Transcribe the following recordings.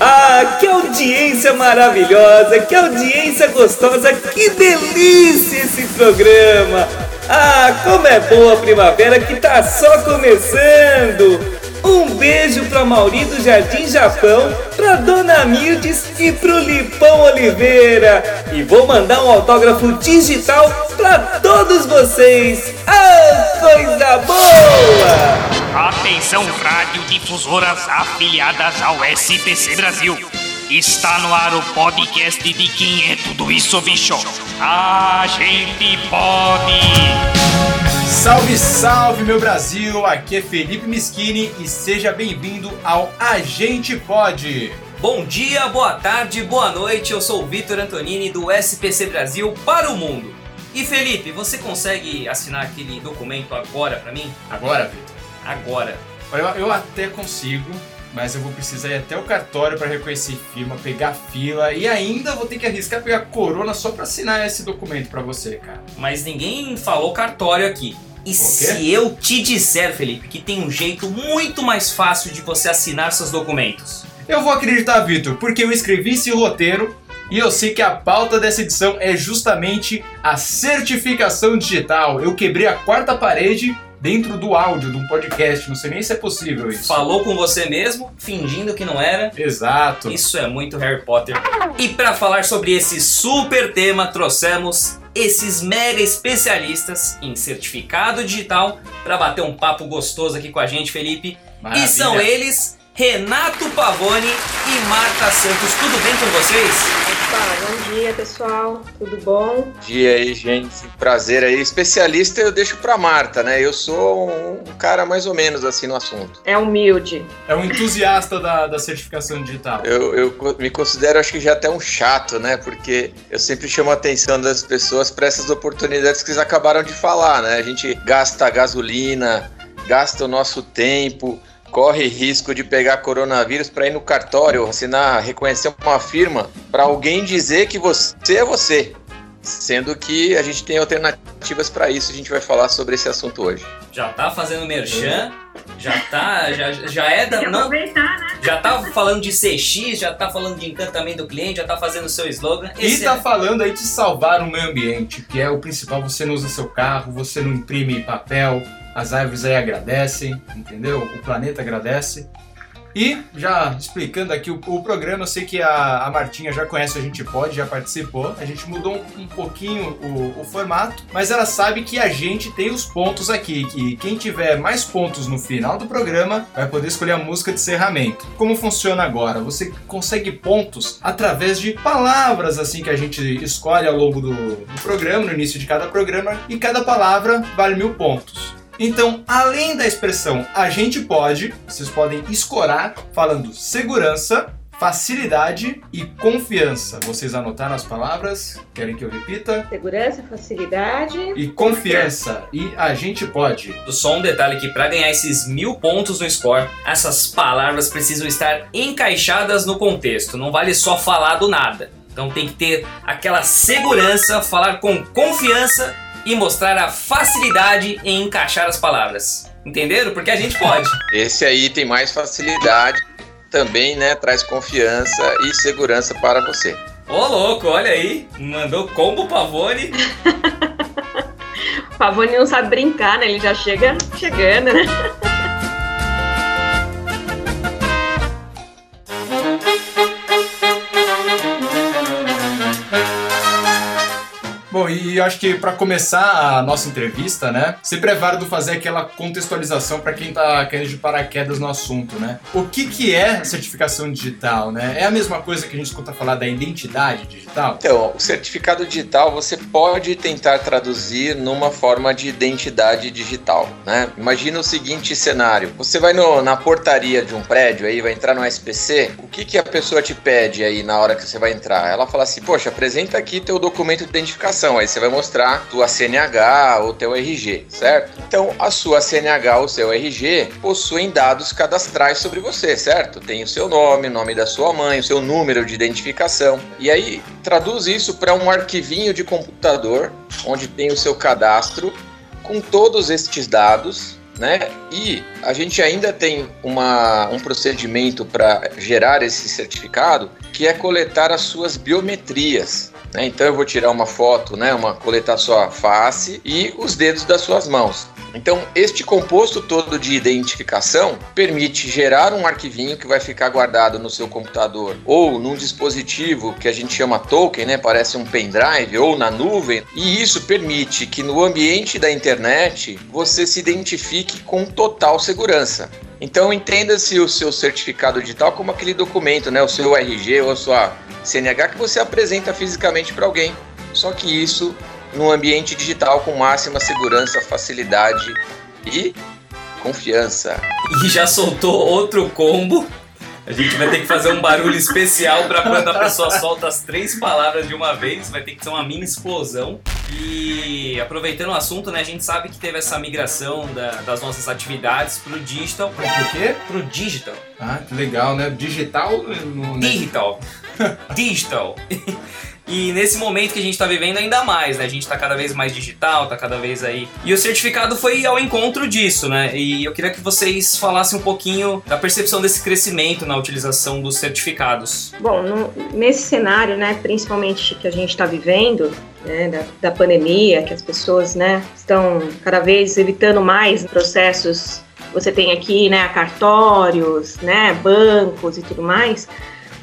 Ah, que audiência maravilhosa, que audiência gostosa, que delícia esse programa! Ah, como é boa a primavera que tá só começando! Um beijo para Mauri do Jardim Japão, para Dona Mirdes e pro Lipão Oliveira. E vou mandar um autógrafo digital para todos vocês. Ah, coisa boa! Atenção, radiodifusoras afiliadas ao SPC Brasil. Está no ar o podcast de quem é tudo isso, bicho. A gente pode. Salve, salve, meu Brasil! Aqui é Felipe Mischini e seja bem-vindo ao Agente Pode. Bom dia, boa tarde, boa noite. Eu sou o Vitor Antonini do SPC Brasil para o mundo. E Felipe, você consegue assinar aquele documento agora para mim? Agora, Vitor? Agora. Eu, eu até consigo, mas eu vou precisar ir até o cartório para reconhecer firma, pegar fila e ainda vou ter que arriscar pegar corona só para assinar esse documento para você, cara. Mas ninguém falou cartório aqui. E se eu te disser, Felipe, que tem um jeito muito mais fácil de você assinar seus documentos? Eu vou acreditar, Vitor, porque eu escrevi esse roteiro e eu sei que a pauta dessa edição é justamente a certificação digital. Eu quebrei a quarta parede dentro do áudio de um podcast. Não sei nem se é possível isso. Falou com você mesmo, fingindo que não era. Exato. Isso é muito Harry Potter. E para falar sobre esse super tema, trouxemos esses mega especialistas em certificado digital para bater um papo gostoso aqui com a gente, Felipe. Maravilha. E são eles Renato Pavone e Marta Santos. Tudo bem com vocês? Opa, bom dia, pessoal. Tudo bom? Bom dia aí, gente. Prazer aí. Especialista eu deixo pra Marta, né? Eu sou um cara mais ou menos assim no assunto. É humilde. É um entusiasta da, da certificação digital. Eu, eu me considero, acho que já até um chato, né? Porque eu sempre chamo a atenção das pessoas para essas oportunidades que eles acabaram de falar, né? A gente gasta gasolina, gasta o nosso tempo corre risco de pegar coronavírus para ir no cartório, assinar, reconhecer uma firma, para alguém dizer que você é você. Sendo que a gente tem alternativas para isso, a gente vai falar sobre esse assunto hoje. Já tá fazendo merchan, já tá, já, já é da. Não, né? Já tá falando de CX, já tá falando de encantamento do cliente, já tá fazendo seu slogan. Esse e tá é... falando aí de salvar o meio ambiente, que é o principal. Você não usa seu carro, você não imprime papel, as árvores aí agradecem, entendeu? O planeta agradece. E já explicando aqui o, o, programa, eu sei que a, a Martinha já conhece, a gente pode, já participou. A gente mudou um, um pouquinho o, o, formato, mas ela sabe que a gente tem os pontos aqui, que quem tiver mais pontos no final do programa vai poder escolher a música de encerramento. Como funciona agora? Você consegue pontos através de palavras assim que a gente escolhe ao longo do, do programa, no início de cada programa, e cada palavra vale mil pontos. Então, além da expressão a gente pode, vocês podem escorar falando segurança, facilidade e confiança. Vocês anotaram as palavras? Querem que eu repita? Segurança, facilidade e confiança. E a gente pode. Só um detalhe que para ganhar esses mil pontos no score, essas palavras precisam estar encaixadas no contexto. Não vale só falar do nada. Então tem que ter aquela segurança, falar com confiança e mostrar a facilidade em encaixar as palavras. Entenderam? Porque a gente pode. Esse aí tem mais facilidade, também, né? Traz confiança e segurança para você. Ô, louco, olha aí. Mandou combo Pavone. Pavone não sabe brincar, né? Ele já chega chegando, né? E acho que para começar a nossa entrevista, né, sempre é válido fazer aquela contextualização para quem tá querendo de paraquedas no assunto, né? O que que é certificação digital, né? É a mesma coisa que a gente escuta falar da identidade digital? Então, o certificado digital você pode tentar traduzir numa forma de identidade digital, né? Imagina o seguinte cenário: você vai no, na portaria de um prédio aí, vai entrar no SPC, o que que a pessoa te pede aí na hora que você vai entrar? Ela fala assim: "Poxa, apresenta aqui teu documento de identificação Aí você vai mostrar tua CNH ou teu RG, certo? Então, a sua CNH ou seu RG possuem dados cadastrais sobre você, certo? Tem o seu nome, o nome da sua mãe, o seu número de identificação. E aí, traduz isso para um arquivinho de computador onde tem o seu cadastro com todos estes dados né? E a gente ainda tem uma, um procedimento para gerar esse certificado que é coletar as suas biometrias. Né? Então eu vou tirar uma foto, né? Uma coletar sua face e os dedos das suas mãos. Então, este composto todo de identificação permite gerar um arquivinho que vai ficar guardado no seu computador ou num dispositivo que a gente chama token, né? Parece um pendrive ou na nuvem. E isso permite que no ambiente da internet você se identifique com total segurança. Então entenda-se o seu certificado digital como aquele documento, né, o seu RG ou a sua CNH que você apresenta fisicamente para alguém. Só que isso no ambiente digital com máxima segurança, facilidade e confiança. E já soltou outro combo. A gente vai ter que fazer um barulho especial para quando a pessoa solta as três palavras de uma vez. Vai ter que ser uma mini explosão. E aproveitando o assunto, né? A gente sabe que teve essa migração da- das nossas atividades pro digital. Por quê? Pro digital. Ah, que legal, né? Digital. no-? Digital. Digital. E nesse momento que a gente tá vivendo ainda mais, né? A gente tá cada vez mais digital, tá cada vez aí. E o certificado foi ao encontro disso, né? E eu queria que vocês falassem um pouquinho da percepção desse crescimento na utilização dos certificados. Bom, no- nesse cenário, né, principalmente que a gente está vivendo, né, da, da pandemia, que as pessoas, né, estão cada vez evitando mais processos. Você tem aqui, né, cartórios, né, bancos e tudo mais.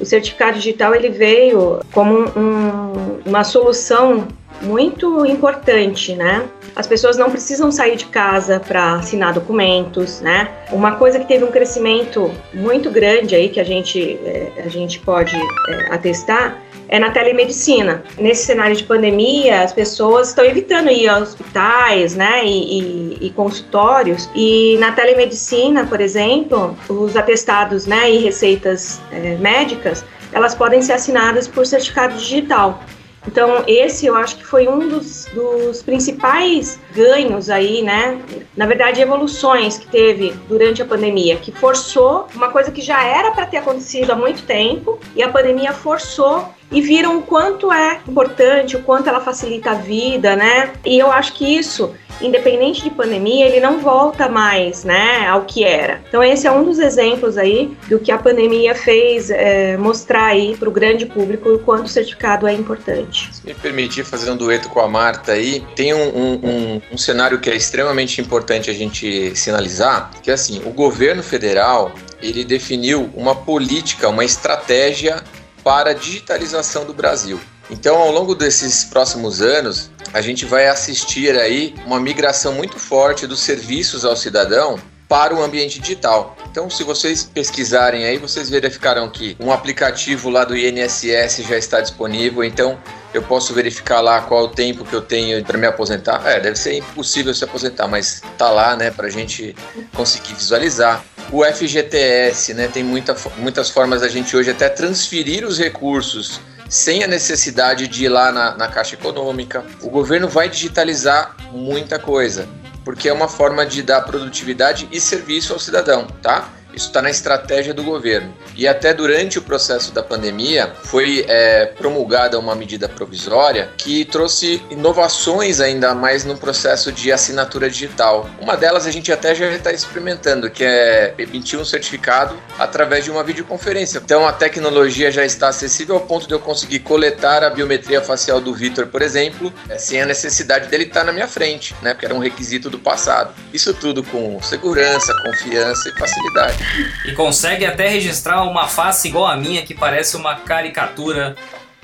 O certificado digital ele veio como um- uma solução muito importante, né? As pessoas não precisam sair de casa para assinar documentos, né? Uma coisa que teve um crescimento muito grande aí que a gente eh, a gente pode eh, atestar é na telemedicina. Nesse cenário de pandemia, as pessoas estão evitando ir a hospitais, né, e, e- e consultórios. E na telemedicina, por exemplo, os atestados, né, e receitas eh, médicas, elas podem ser assinadas por certificado digital. Então, esse eu acho que foi um dos, dos principais ganhos aí, né? Na verdade, evoluções que teve durante a pandemia, que forçou uma coisa que já era para ter acontecido há muito tempo, e a pandemia forçou e viram o quanto é importante, o quanto ela facilita a vida, né? E eu acho que isso, independente de pandemia, ele não volta mais, né, ao que era. Então esse é um dos exemplos aí do que a pandemia fez é, mostrar aí para o grande público o quanto o certificado é importante. Se me permitir fazer um dueto com a Marta aí, tem um, um- um- um cenário que é extremamente importante a gente sinalizar, que é assim, o governo federal, ele definiu uma política, uma estratégia para a digitalização do Brasil. Então, ao longo desses próximos anos, a gente vai assistir aí uma migração muito forte dos serviços ao cidadão para o ambiente digital. Então, se vocês pesquisarem aí, vocês verificarão que um aplicativo lá do INSS já está disponível. Então, eu posso verificar lá qual o tempo que eu tenho para me aposentar. É, deve ser impossível se aposentar, mas tá lá, né, para a gente conseguir visualizar. O FGTS, né, tem muita, muitas formas da gente hoje até transferir os recursos sem a necessidade de ir lá na, na Caixa Econômica. O governo vai digitalizar muita coisa, porque é uma forma de dar produtividade e serviço ao cidadão, tá? Isso está na estratégia do governo. E até durante o processo da pandemia foi é, promulgada uma medida provisória que trouxe inovações ainda mais no processo de assinatura digital. Uma delas a gente até já está experimentando, que é emitir um certificado através de uma videoconferência. Então a tecnologia já está acessível ao ponto de eu conseguir coletar a biometria facial do Vitor, por exemplo, é, sem a necessidade dele estar na minha frente, né? Porque era um requisito do passado. Isso tudo com segurança, confiança e facilidade. E consegue até registrar uma face igual a minha, que parece uma caricatura,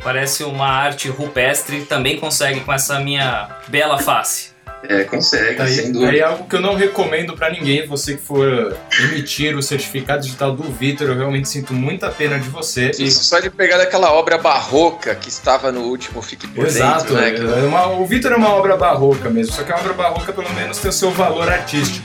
parece uma arte rupestre, também consegue com essa minha bela face. É, consegue, Aí, aí é algo que eu não recomendo pra ninguém. Você que for emitir o certificado digital do Vitor, eu realmente sinto muita pena de você. E- Isso só de pegar daquela obra barroca que estava no último Fique por Exato, Dentro, né? Que- é uma- o Vitor é uma obra barroca mesmo, só que a obra barroca pelo menos tem o seu valor artístico.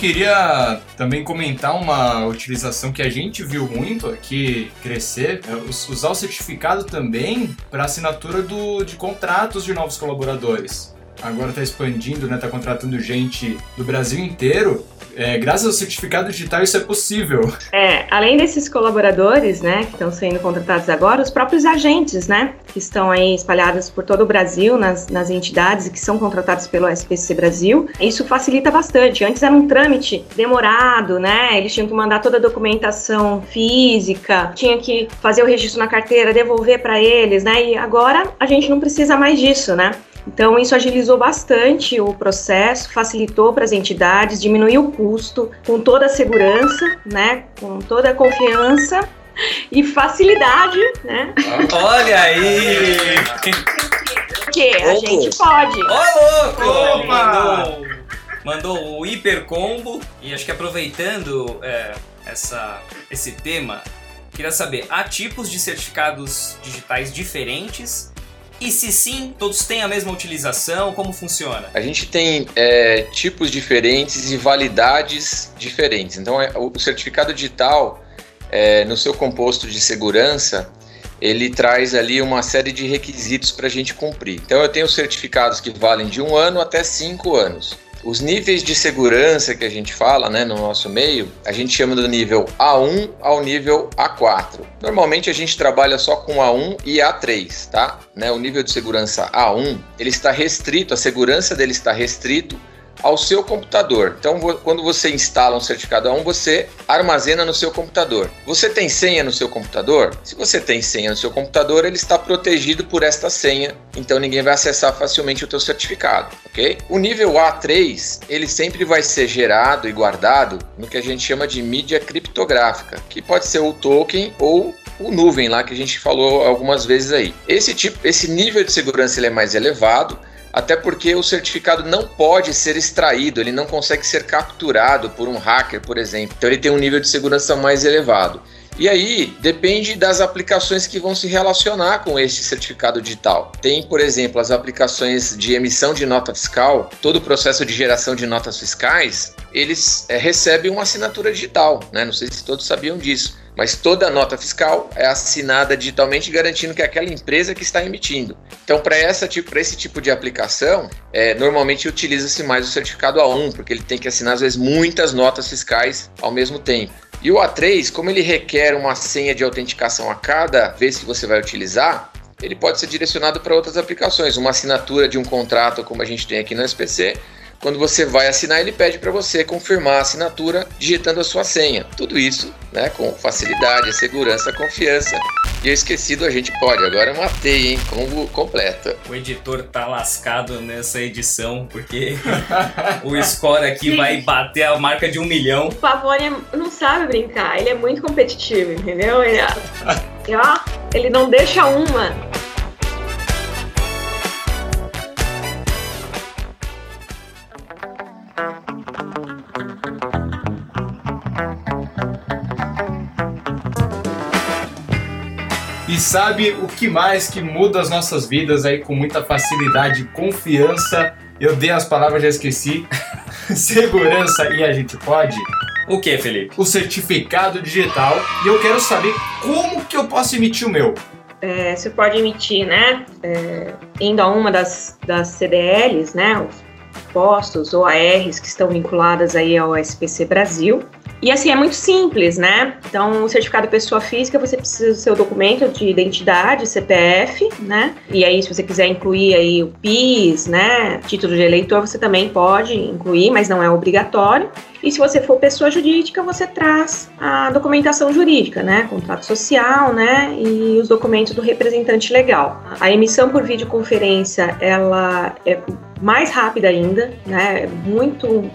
Queria também comentar uma utilização que a gente viu muito aqui crescer, é us- usar o certificado também para assinatura do, de contratos de novos colaboradores. Agora está expandindo, né? Tá contratando gente do Brasil inteiro. É, graças ao certificado digital isso é possível. É, além desses colaboradores, né, que estão sendo contratados agora, os próprios agentes, né, que estão aí espalhados por todo o Brasil, nas, nas entidades que são contratados pelo SPC Brasil, isso facilita bastante. Antes era um trâmite demorado, né, eles tinham que mandar toda a documentação física, tinha que fazer o registro na carteira, devolver para eles, né, e agora a gente não precisa mais disso, né. Então, isso agilizou bastante o processo, facilitou para as entidades, diminuiu o custo, com toda a segurança, né, com toda a confiança e facilidade, né? Olha aí! Porque a gente pode. Ô, louco! Mandou, mandou o hiper combo. E acho que aproveitando é, essa, esse tema, queria saber: há tipos de certificados digitais diferentes? E se sim, todos têm a mesma utilização? Como funciona? A gente tem é, tipos diferentes e validades diferentes. Então, é, o certificado digital, é, no seu composto de segurança, ele traz ali uma série de requisitos para a gente cumprir. Então, eu tenho certificados que valem de um ano até cinco anos. Os níveis de segurança que a gente fala né, no nosso meio, a gente chama do nível A1 ao nível A4. Normalmente a gente trabalha só com A1 e A3, tá? Né, o nível de segurança A1, ele está restrito, a segurança dele está restrito ao seu computador. Então, quando você instala um certificado A1, você armazena no seu computador. Você tem senha no seu computador? Se você tem senha no seu computador, ele está protegido por esta senha, então ninguém vai acessar facilmente o teu certificado, ok? O nível A3, ele sempre vai ser gerado e guardado no que a gente chama de mídia criptográfica, que pode ser o token ou o nuvem lá que a gente falou algumas vezes aí. Esse tipo, esse nível de segurança ele é mais elevado, até porque o certificado não pode ser extraído, ele não consegue ser capturado por um hacker, por exemplo. Então ele tem um nível de segurança mais elevado. E aí depende das aplicações que vão se relacionar com este certificado digital. Tem, por exemplo, as aplicações de emissão de nota fiscal, todo o processo de geração de notas fiscais, eles é, recebem uma assinatura digital, né? Não sei se todos sabiam disso. Mas toda nota fiscal é assinada digitalmente, garantindo que é aquela empresa que está emitindo. Então, para tipo, esse tipo de aplicação, é, normalmente utiliza-se mais o certificado A1, porque ele tem que assinar, às vezes, muitas notas fiscais ao mesmo tempo. E o A3, como ele requer uma senha de autenticação a cada vez que você vai utilizar, ele pode ser direcionado para outras aplicações. Uma assinatura de um contrato, como a gente tem aqui no SPC, quando você vai assinar, ele pede para você confirmar a assinatura digitando a sua senha. Tudo isso né, com facilidade, segurança, confiança. E eu esqueci do a gente pode, agora eu matei, hein? Combo completa. O editor tá lascado nessa edição, porque o score aqui vai bater a marca de um milhão. O Pavone não sabe brincar, ele é muito competitivo, entendeu? Ele, e, ó, ele não deixa uma. Sabe o que mais que muda as nossas vidas aí com muita facilidade e confiança? Eu dei as palavras, já esqueci. Segurança e a gente pode? O que, Felipe? O certificado digital. E eu quero saber como que eu posso emitir o meu. É, você pode emitir, né? é, indo a uma das, das CDLs, né? Os postos ou ARs que estão vinculadas aí ao SPC Brasil. E assim, é muito simples, né? Então, o certificado pessoa física, você precisa do seu documento de identidade, CPF, né? E aí, se você quiser incluir aí o PIS, né? Título de eleitor, você também pode incluir, mas não é obrigatório. E se você for pessoa jurídica, você traz a documentação jurídica, né? Contrato social, né? E os documentos do representante legal. A emissão por videoconferência, ela é mais rápida ainda, né? Muito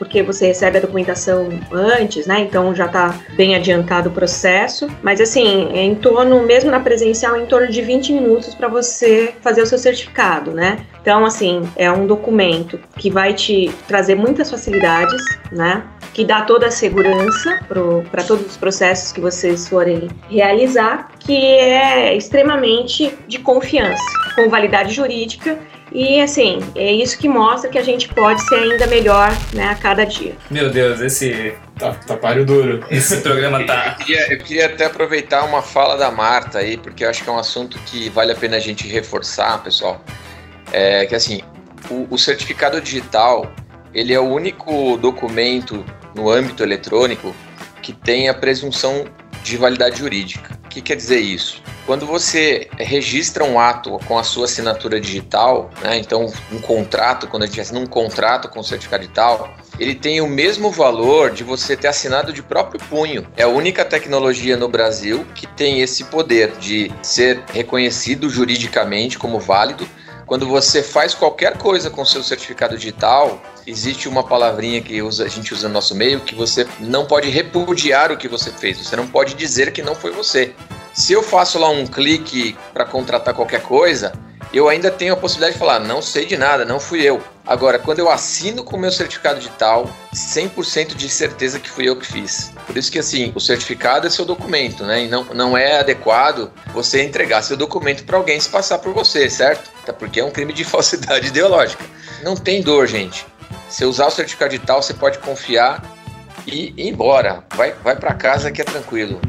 porque você recebe a documentação antes, né? Então já está bem adiantado o processo. Mas assim, é em torno, mesmo na presencial, em torno de 20 minutos para você fazer o seu certificado, né? Então, assim, é um documento que vai te trazer muitas facilidades, né? Que dá toda a segurança para todos os processos que vocês forem realizar, que é extremamente de confiança, com validade jurídica e assim, é isso que mostra que a gente pode ser ainda melhor né, a cada dia. Meu Deus, esse, Tá, tá páreo duro. esse programa tá. Eu queria, eu queria até aproveitar uma fala da Marta aí, porque eu acho que é um assunto que vale a pena a gente reforçar, pessoal. É que assim, o, o certificado digital ele é o único documento no âmbito eletrônico que tem a presunção de validade jurídica. O que quer dizer isso? Quando você registra um ato com a sua assinatura digital, né, então um contrato, quando a gente assina um contrato com o certificado digital, ele tem o mesmo valor de você ter assinado de próprio punho. É a única tecnologia no Brasil que tem esse poder de ser reconhecido juridicamente como válido quando você faz qualquer coisa com seu certificado digital, existe uma palavrinha que usa, a gente usa no nosso meio que você não pode repudiar o que você fez. Você não pode dizer que não foi você. Se eu faço lá um clique para contratar qualquer coisa, eu ainda tenho a possibilidade de falar, não sei de nada, não fui eu. Agora, quando eu assino com o meu certificado digital, 100% de certeza que fui eu que fiz. Por isso que, assim, o certificado é seu documento, né? E não, não é adequado você entregar seu documento para alguém se passar por você, certo? Até porque é um crime de falsidade ideológica. Não tem dor, gente. Se usar o certificado digital, você pode confiar e ir embora. Vai, vai para casa que é tranquilo.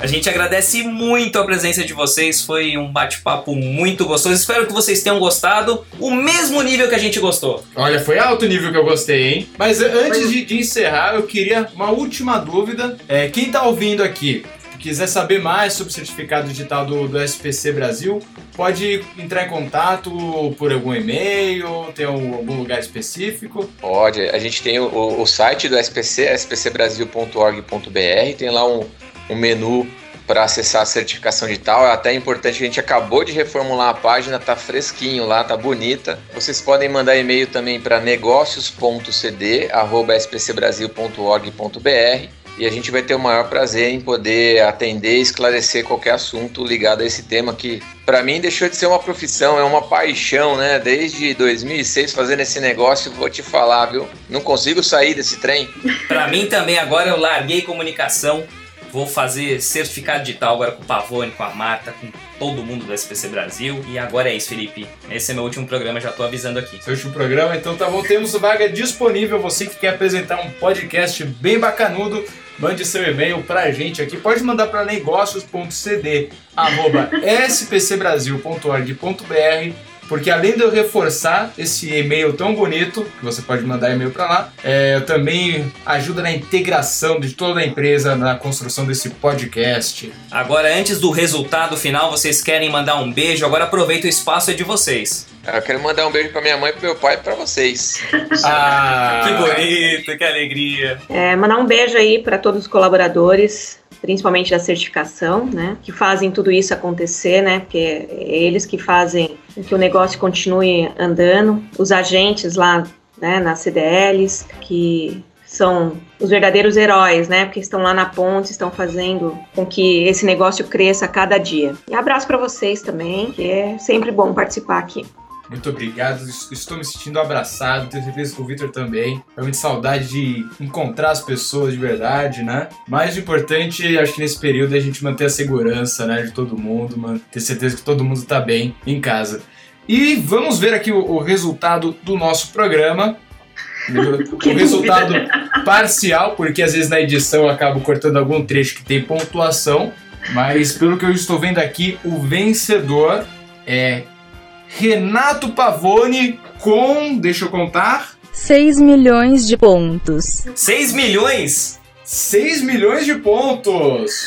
A gente agradece muito a presença de vocês, foi um bate-papo muito gostoso. Espero que vocês tenham gostado, o mesmo nível que a gente gostou. Olha, foi alto nível que eu gostei, hein? Mas antes de, de encerrar, eu queria uma última dúvida. É, quem tá ouvindo aqui, quiser saber mais sobre o certificado digital do, do SPC Brasil, pode entrar em contato por algum e-mail, tem algum, algum lugar específico? Pode. A gente tem o, o site do SPC, spcbrasil.org.br, tem lá um, um menu para acessar a certificação digital. É até importante, a gente acabou de reformular a página, tá fresquinho lá, tá bonita. Vocês podem mandar e-mail também para negócios.cd@spcbrasil.org.br e a gente vai ter o maior prazer em poder atender e esclarecer qualquer assunto ligado a esse tema que para mim deixou de ser uma profissão, é uma paixão, né? Desde 2006 fazendo esse negócio, vou te falar, viu? Não consigo sair desse trem. Para mim também agora eu larguei comunicação Vou fazer certificado digital agora com o Pavone, com a Marta, com todo mundo do SPC Brasil. E agora é isso, Felipe. Esse é meu último programa, já tô avisando aqui. Seu último programa, então tá bom. Temos vaga disponível. Você que quer apresentar um podcast bem bacanudo, mande seu e-mail pra gente aqui. Pode mandar para negócios.cd@spcbrasil.org.br porque além de eu reforçar esse e-mail tão bonito, que você pode mandar e-mail para lá, é, também ajuda na integração de toda a empresa na construção desse podcast. Agora, antes do resultado final, vocês querem mandar um beijo? Agora aproveita o espaço é de vocês. Eu quero mandar um beijo para minha mãe, para meu pai e para vocês. ah, que bonito, que alegria. É, mandar um beijo aí para todos os colaboradores principalmente da certificação, né, que fazem tudo isso acontecer, né, porque é eles que fazem que o negócio continue andando, os agentes lá, né, nas CDLs, que são os verdadeiros heróis, né? Porque estão lá na ponte, estão fazendo com que esse negócio cresça a cada dia. E abraço para vocês também, que é sempre bom participar aqui. Muito obrigado, estou me sentindo abraçado, tenho certeza que o Victor também. Realmente saudade de encontrar as pessoas de verdade, né? Mais importante, acho que nesse período é a gente manter a segurança, né, de todo mundo, mano, ter certeza que todo mundo está bem em casa. E vamos ver aqui o, o resultado do nosso programa. O resultado parcial, porque às vezes na edição eu acabo cortando algum trecho que tem pontuação, mas pelo que eu estou vendo aqui, o vencedor é Renato Pavone com, deixa eu contar, 6 milhões de pontos. 6 milhões? 6 milhões de pontos!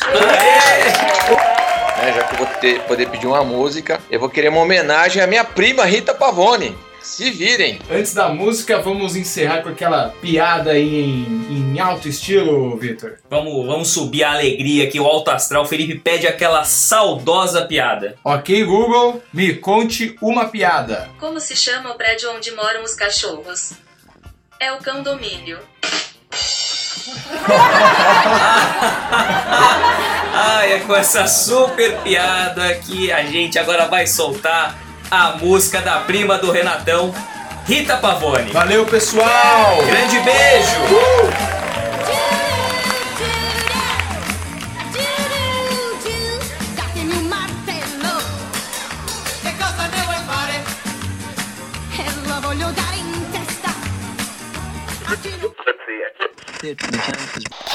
É, já que eu vou ter, poder pedir uma música, eu vou querer uma homenagem à minha prima Rita Pavone. Se virem. Antes da música, vamos encerrar com aquela piada aí em, em alto estilo, Victor. Vamos, vamos subir a alegria aqui, o alto astral. O Felipe pede aquela saudosa piada. Ok, Google, me conte uma piada. Como se chama o prédio onde moram os cachorros? É o condomínio. Ai, é com essa super piada que a gente agora vai soltar a música da prima do Renatão, Rita Pavone. Valeu, pessoal! Grande beijo! Uh! Let's see it. is